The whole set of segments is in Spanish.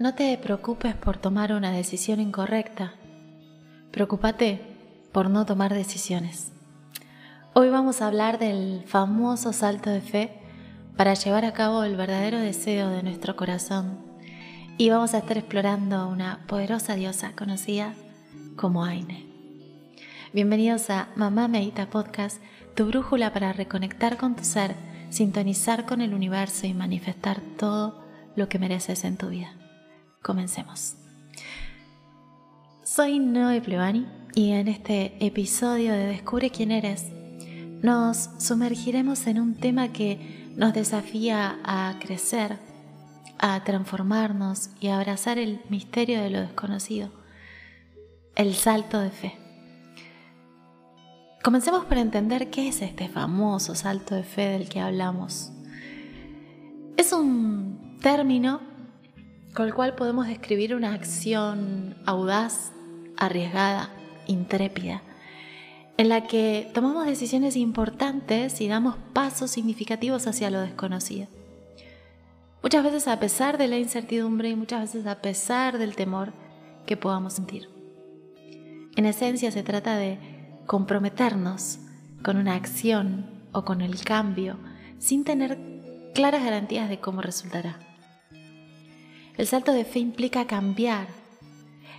No te preocupes por tomar una decisión incorrecta. Preocúpate por no tomar decisiones. Hoy vamos a hablar del famoso salto de fe para llevar a cabo el verdadero deseo de nuestro corazón. Y vamos a estar explorando una poderosa diosa conocida como Aine. Bienvenidos a Mamá Medita Podcast, tu brújula para reconectar con tu ser, sintonizar con el universo y manifestar todo lo que mereces en tu vida. Comencemos. Soy Noe Plevani y en este episodio de Descubre quién eres nos sumergiremos en un tema que nos desafía a crecer, a transformarnos y a abrazar el misterio de lo desconocido, el salto de fe. Comencemos por entender qué es este famoso salto de fe del que hablamos. Es un término con el cual podemos describir una acción audaz, arriesgada, intrépida, en la que tomamos decisiones importantes y damos pasos significativos hacia lo desconocido. Muchas veces a pesar de la incertidumbre y muchas veces a pesar del temor que podamos sentir. En esencia se trata de comprometernos con una acción o con el cambio sin tener claras garantías de cómo resultará. El salto de fe implica cambiar,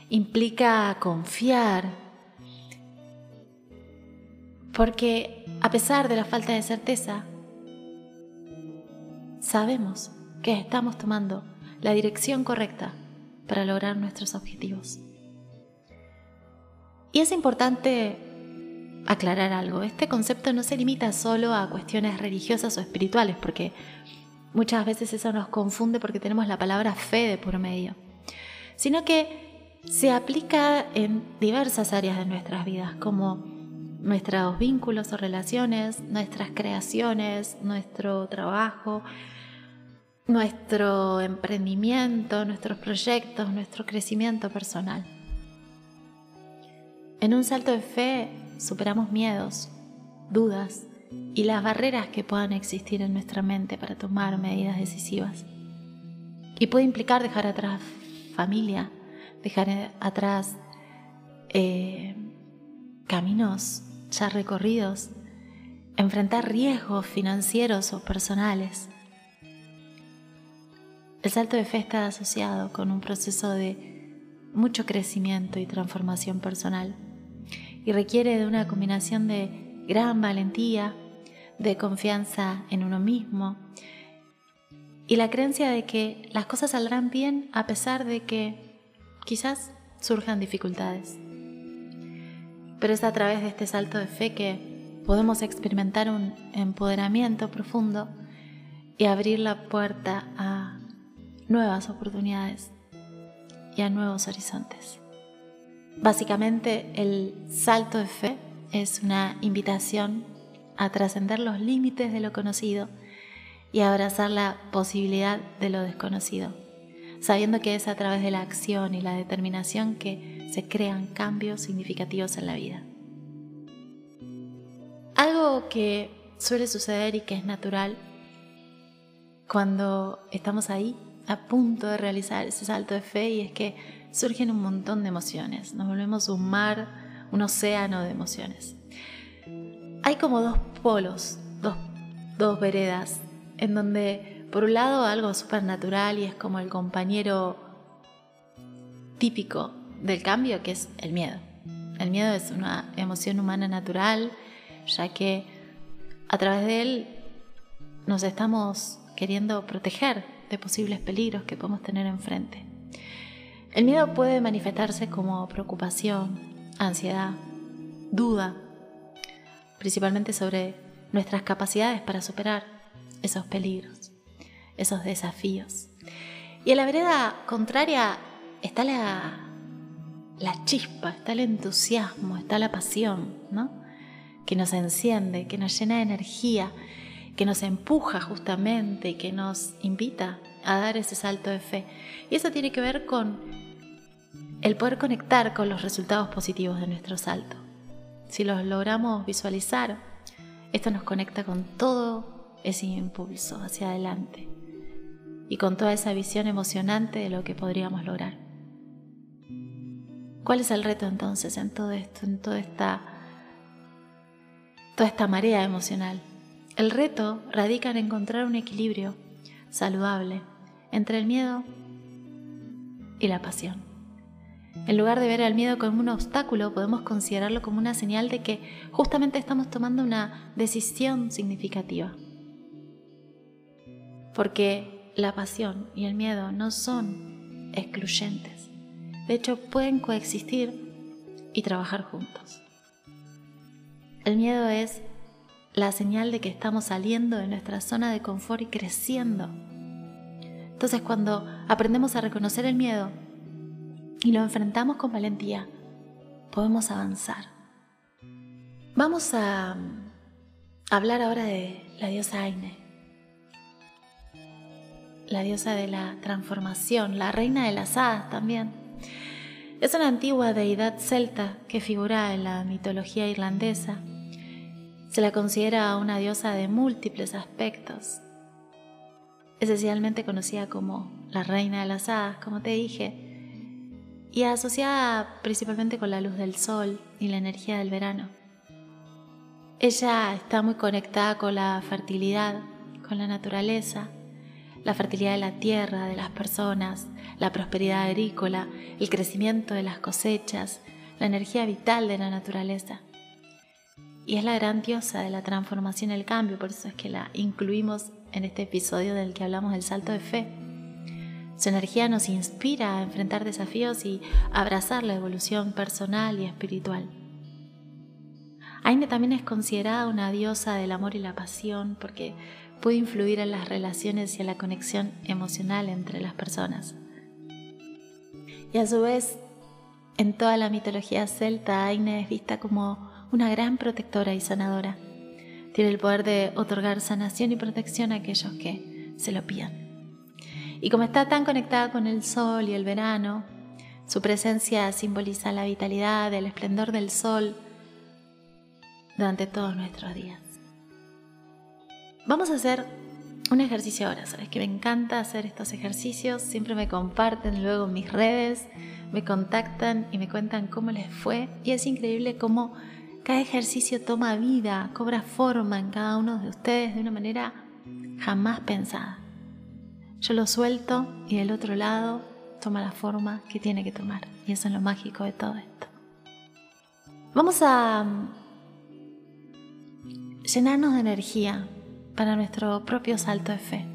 implica confiar, porque a pesar de la falta de certeza, sabemos que estamos tomando la dirección correcta para lograr nuestros objetivos. Y es importante aclarar algo, este concepto no se limita solo a cuestiones religiosas o espirituales, porque Muchas veces eso nos confunde porque tenemos la palabra fe de por medio, sino que se aplica en diversas áreas de nuestras vidas, como nuestros vínculos o relaciones, nuestras creaciones, nuestro trabajo, nuestro emprendimiento, nuestros proyectos, nuestro crecimiento personal. En un salto de fe superamos miedos, dudas, y las barreras que puedan existir en nuestra mente para tomar medidas decisivas. Y puede implicar dejar atrás familia, dejar atrás eh, caminos ya recorridos, enfrentar riesgos financieros o personales. El salto de fe está asociado con un proceso de mucho crecimiento y transformación personal y requiere de una combinación de gran valentía, de confianza en uno mismo y la creencia de que las cosas saldrán bien a pesar de que quizás surjan dificultades. Pero es a través de este salto de fe que podemos experimentar un empoderamiento profundo y abrir la puerta a nuevas oportunidades y a nuevos horizontes. Básicamente el salto de fe es una invitación a trascender los límites de lo conocido y a abrazar la posibilidad de lo desconocido, sabiendo que es a través de la acción y la determinación que se crean cambios significativos en la vida. Algo que suele suceder y que es natural cuando estamos ahí a punto de realizar ese salto de fe y es que surgen un montón de emociones, nos volvemos un mar un océano de emociones. Hay como dos polos, dos, veredas, en donde por un lado algo supernatural y es como el compañero típico del cambio, que es el miedo. El miedo es una emoción humana natural, ya que a través de él nos estamos queriendo proteger de posibles peligros que podemos tener enfrente. El miedo puede manifestarse como preocupación, ansiedad, duda, principalmente sobre nuestras capacidades para superar esos peligros, esos desafíos. Y en la vereda contraria está la, la chispa, está el entusiasmo, está la pasión, ¿no? Que nos enciende, que nos llena de energía, que nos empuja justamente que nos invita a dar ese salto de fe. Y eso tiene que ver con el poder conectar con los resultados positivos de nuestro salto. Si los logramos visualizar, esto nos conecta con todo ese impulso hacia adelante. y con toda esa visión emocionante de lo que podríamos lograr. ¿Cuál es el reto entonces en todo esto, en toda esta, toda esta marea emocional? El reto radica en encontrar un equilibrio saludable entre el miedo y la pasión. En lugar de ver al miedo como un obstáculo, podemos considerarlo como una señal de que justamente estamos tomando una decisión significativa. Porque la pasión y el miedo no son excluyentes. De hecho, pueden coexistir y trabajar juntos. El miedo es la señal de que estamos saliendo de nuestra zona de confort y creciendo. Entonces, cuando aprendemos a reconocer el miedo, y lo enfrentamos con valentía, podemos avanzar. Vamos a hablar ahora de la diosa Aine, la diosa de la transformación, la reina de las hadas también. Es una antigua deidad celta que figura en la mitología irlandesa. Se la considera una diosa de múltiples aspectos, esencialmente conocida como la reina de las hadas, como te dije, y asociada principalmente con la luz del sol y la energía del verano. Ella está muy conectada con la fertilidad, con la naturaleza, la fertilidad de la tierra, de las personas, la prosperidad agrícola, el crecimiento de las cosechas, la energía vital de la naturaleza. Y es la gran diosa de la transformación y el cambio, por eso es que la incluimos en este episodio del que hablamos del salto de fe su energía nos inspira a enfrentar desafíos y abrazar la evolución personal y espiritual. Aine también es considerada una diosa del amor y la pasión porque puede influir en las relaciones y en la conexión emocional entre las personas. Y a su vez, en toda la mitología celta, Aine es vista como una gran protectora y sanadora. Tiene el poder de otorgar sanación y protección a aquellos que se lo pidan. Y como está tan conectada con el sol y el verano, su presencia simboliza la vitalidad, el esplendor del sol durante todos nuestros días. Vamos a hacer un ejercicio ahora, sabes que me encanta hacer estos ejercicios, siempre me comparten luego en mis redes, me contactan y me cuentan cómo les fue y es increíble cómo cada ejercicio toma vida, cobra forma en cada uno de ustedes de una manera jamás pensada. Yo lo suelto y del otro lado toma la forma que tiene que tomar. Y eso es lo mágico de todo esto. Vamos a mm, llenarnos de energía para nuestro propio salto de fe.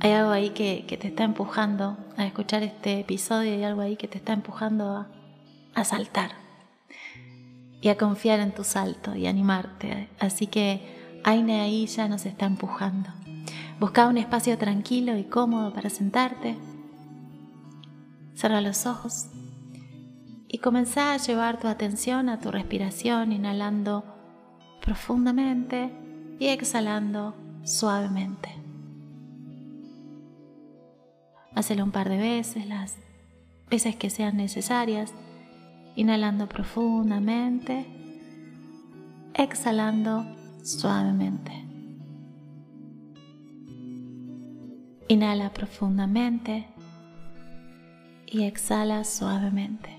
Hay algo ahí que, te está empujando a escuchar este episodio, hay algo ahí que te está empujando a, a saltar y a confiar en tu salto y animarte. Así que Aine ahí ya nos está empujando. Busca un espacio tranquilo y cómodo para sentarte. Cierra los ojos y comenzá a llevar tu atención a tu respiración, inhalando profundamente y exhalando suavemente. Hacelo un par de veces, las veces que sean necesarias, inhalando profundamente, exhalando suavemente. Inhala profundamente y exhala suavemente.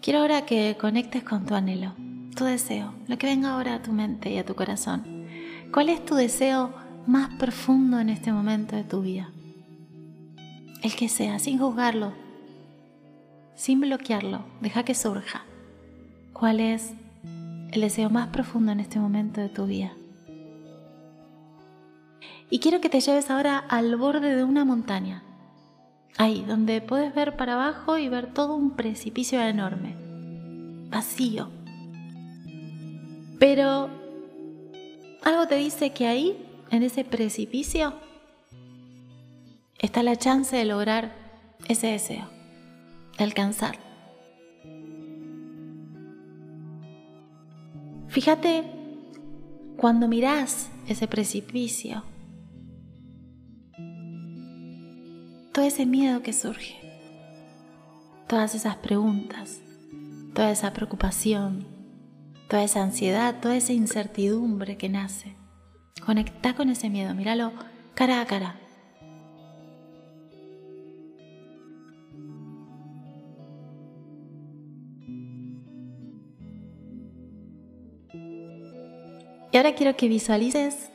Quiero ahora que conectes con tu anhelo, tu deseo, lo que venga ahora a tu mente y a tu corazón. ¿Cuál es tu deseo más profundo en este momento de tu vida? El que sea, sin juzgarlo, sin bloquearlo, deja que surja. ¿Cuál es el deseo más profundo en este momento de tu vida? Y quiero que te lleves ahora al borde de una montaña. Ahí, donde puedes ver para abajo y ver todo un precipicio enorme. Vacío. Pero algo te dice que ahí, en ese precipicio, está la chance de lograr ese deseo, de alcanzar. Fíjate cuando mirás ese precipicio, todo ese miedo que surge, todas esas preguntas, toda esa preocupación, toda esa ansiedad, toda esa incertidumbre que nace. Conecta con ese miedo, míralo cara a cara. Y ahora quiero que visualices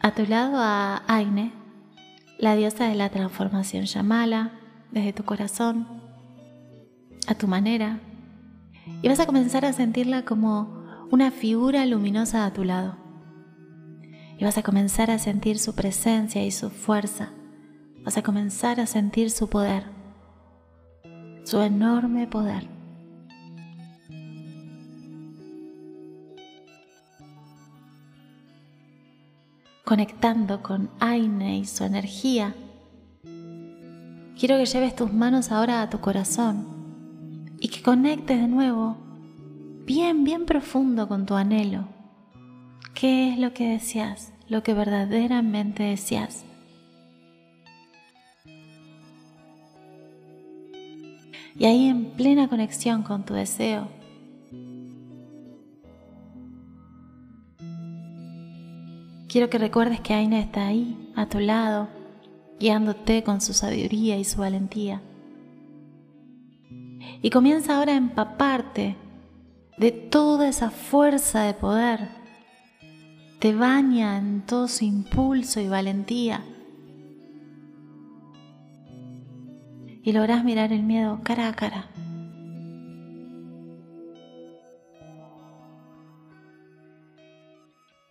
a tu lado a Aine, la diosa de la transformación. Llamala desde tu corazón, a tu manera, y vas a comenzar a sentirla como una figura luminosa a tu lado. Y vas a comenzar a sentir su presencia y su fuerza. Vas a comenzar a sentir su poder, su enorme poder. Conectando con Aine y su energía, quiero que lleves tus manos ahora a tu corazón y que conectes de nuevo bien, bien profundo con tu anhelo. ¿Qué es lo que deseas? Lo que verdaderamente deseas. Y ahí en plena conexión con tu deseo, Quiero que recuerdes que Aina está ahí, a tu lado, guiándote con su sabiduría y su valentía. Y comienza ahora a empaparte de toda esa fuerza de poder. Te baña en todo su impulso y valentía. Y logras mirar el miedo cara a cara.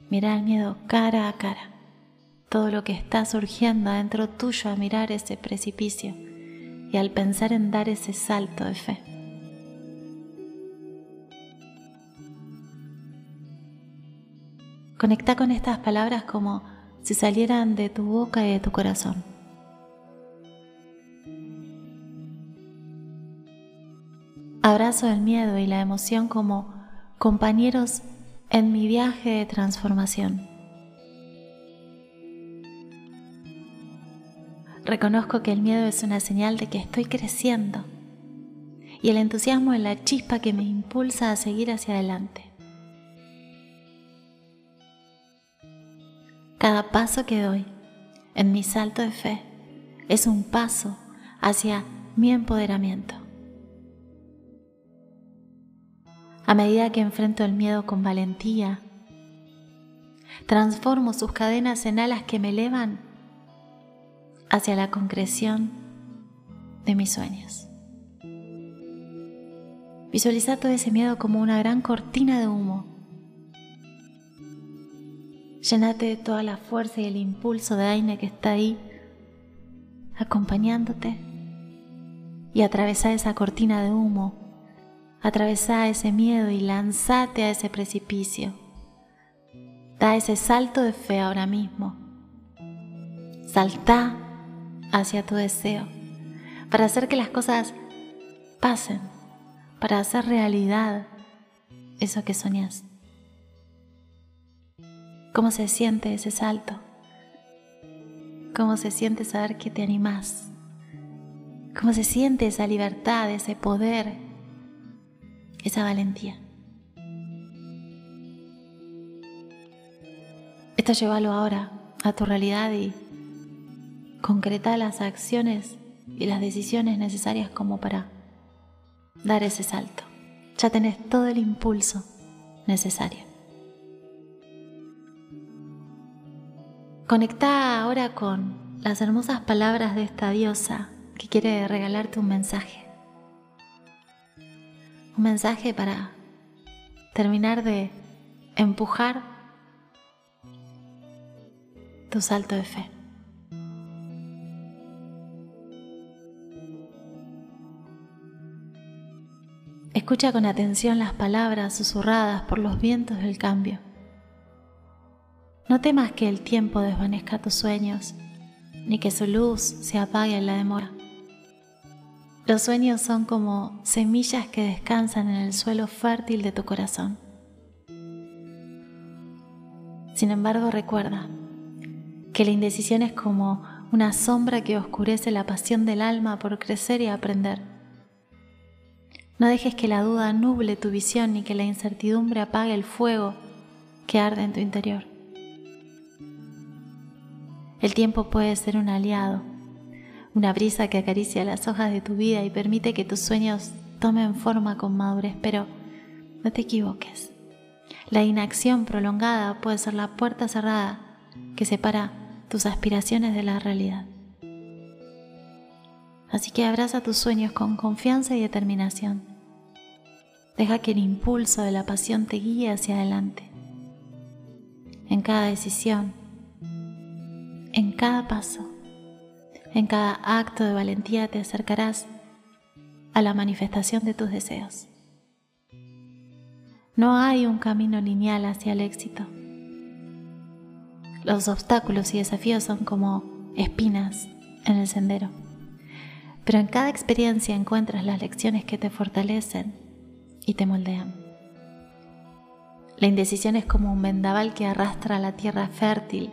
Mira el miedo cara a cara, todo lo que está surgiendo adentro tuyo a mirar ese precipicio y al pensar en dar ese salto de fe. Conecta con estas palabras como si salieran de tu boca y de tu corazón. Abrazo el miedo y la emoción como compañeros en mi viaje de transformación. Reconozco que el miedo es una señal de que estoy creciendo y el entusiasmo es la chispa que me impulsa a seguir hacia adelante. Cada paso que doy en mi salto de fe es un paso hacia mi empoderamiento. A medida que enfrento el miedo con valentía, transformo sus cadenas en alas que me elevan hacia la concreción de mis sueños. Visualiza todo ese miedo como una gran cortina de humo. Llénate de toda la fuerza y el impulso de Aine que está ahí, acompañándote, y atravesar esa cortina de humo Atravesá ese miedo y lanzate a ese precipicio. Da ese salto de fe ahora mismo. Salta hacia tu deseo para hacer que las cosas pasen, para hacer realidad eso que soñas. ¿Cómo se siente ese salto? ¿Cómo se siente saber que te animás? ¿Cómo se siente esa libertad, ese poder esa valentía. Esto llévalo ahora a tu realidad y concreta las acciones y las decisiones necesarias como para dar ese salto. Ya tenés todo el impulso necesario. Conecta ahora con las hermosas palabras de esta diosa que quiere regalarte un mensaje un mensaje para terminar de empujar tu salto de fe. Escucha con atención las palabras susurradas por los vientos del cambio. No temas que el tiempo desvanezca tus sueños, ni que su luz se apague en la demora. Los sueños son como semillas que descansan en el suelo fértil de tu corazón. Sin embargo, recuerda que la indecisión es como una sombra que oscurece la pasión del alma por crecer y aprender. No dejes que la duda nuble tu visión ni que la incertidumbre apague el fuego que arde en tu interior. El tiempo puede ser un aliado, una brisa que acaricia las hojas de tu vida y permite que tus sueños tomen forma con madurez, pero no te equivoques. La inacción prolongada puede ser la puerta cerrada que separa tus aspiraciones de la realidad. Así que abraza tus sueños con confianza y determinación. Deja que el impulso de la pasión te guíe hacia adelante. En cada decisión, en cada paso, en cada acto de valentía te acercarás a la manifestación de tus deseos. No hay un camino lineal hacia el éxito. Los obstáculos y desafíos son como espinas en el sendero. Pero en cada experiencia encuentras las lecciones que te fortalecen y te moldean. La indecisión es como un vendaval que arrastra la tierra fértil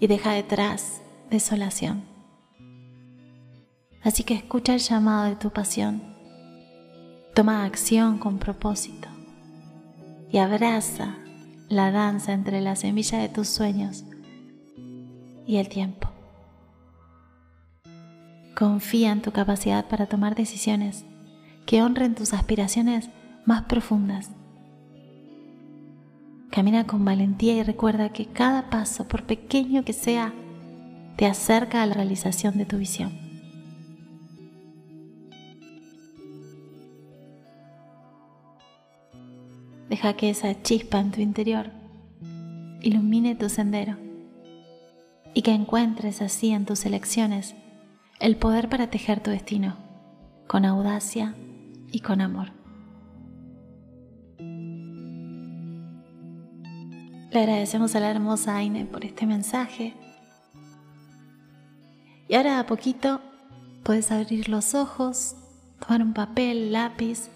y deja detrás desolación. Así que escucha el llamado de tu pasión. Toma acción con propósito y abraza la danza entre la semilla de tus sueños y el tiempo. Confía en tu capacidad para tomar decisiones que honren tus aspiraciones más profundas. Camina con valentía y recuerda que cada paso, por pequeño que sea, te acerca a la realización de tu visión. Deja que esa chispa en tu interior ilumine tu sendero y que encuentres así en tus elecciones el poder para tejer tu destino con audacia y con amor. Le agradecemos a la hermosa Aine por este mensaje. Y ahora a poquito puedes abrir los ojos, tomar un papel, lápiz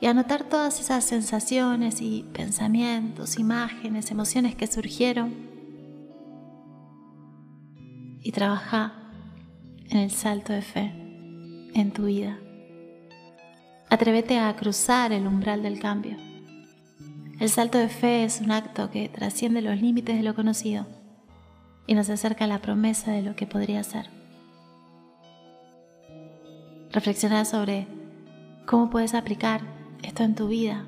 y anotar todas esas sensaciones y pensamientos, imágenes, emociones que surgieron y trabaja en el salto de fe en tu vida. Atrévete a cruzar el umbral del cambio. El salto de fe es un acto que trasciende los límites de lo conocido y nos acerca a la promesa de lo que podría ser. Reflexiona sobre cómo puedes aplicar esto en tu vida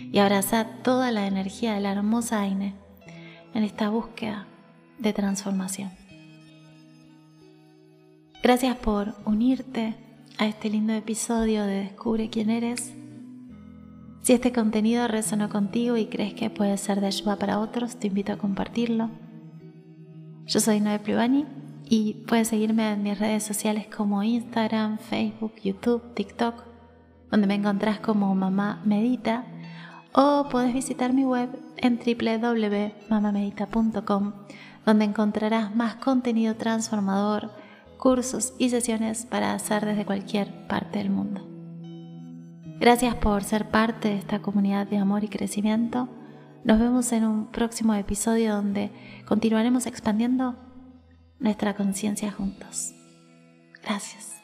y abraza toda la energía de la hermosa Aine en esta búsqueda de transformación. Gracias por unirte a este lindo episodio de Descubre quién eres. Si este contenido resonó contigo y crees que puede ser de ayuda para otros, te invito a compartirlo. Yo soy Noé Plivani y puedes seguirme en mis redes sociales como Instagram, Facebook, YouTube, TikTok donde me encontrás como Mamá Medita, o puedes visitar mi web en www.mamamedita.com, donde encontrarás más contenido transformador, cursos y sesiones para hacer desde cualquier parte del mundo. Gracias por ser parte de esta comunidad de amor y crecimiento. Nos vemos en un próximo episodio donde continuaremos expandiendo nuestra conciencia juntos. Gracias.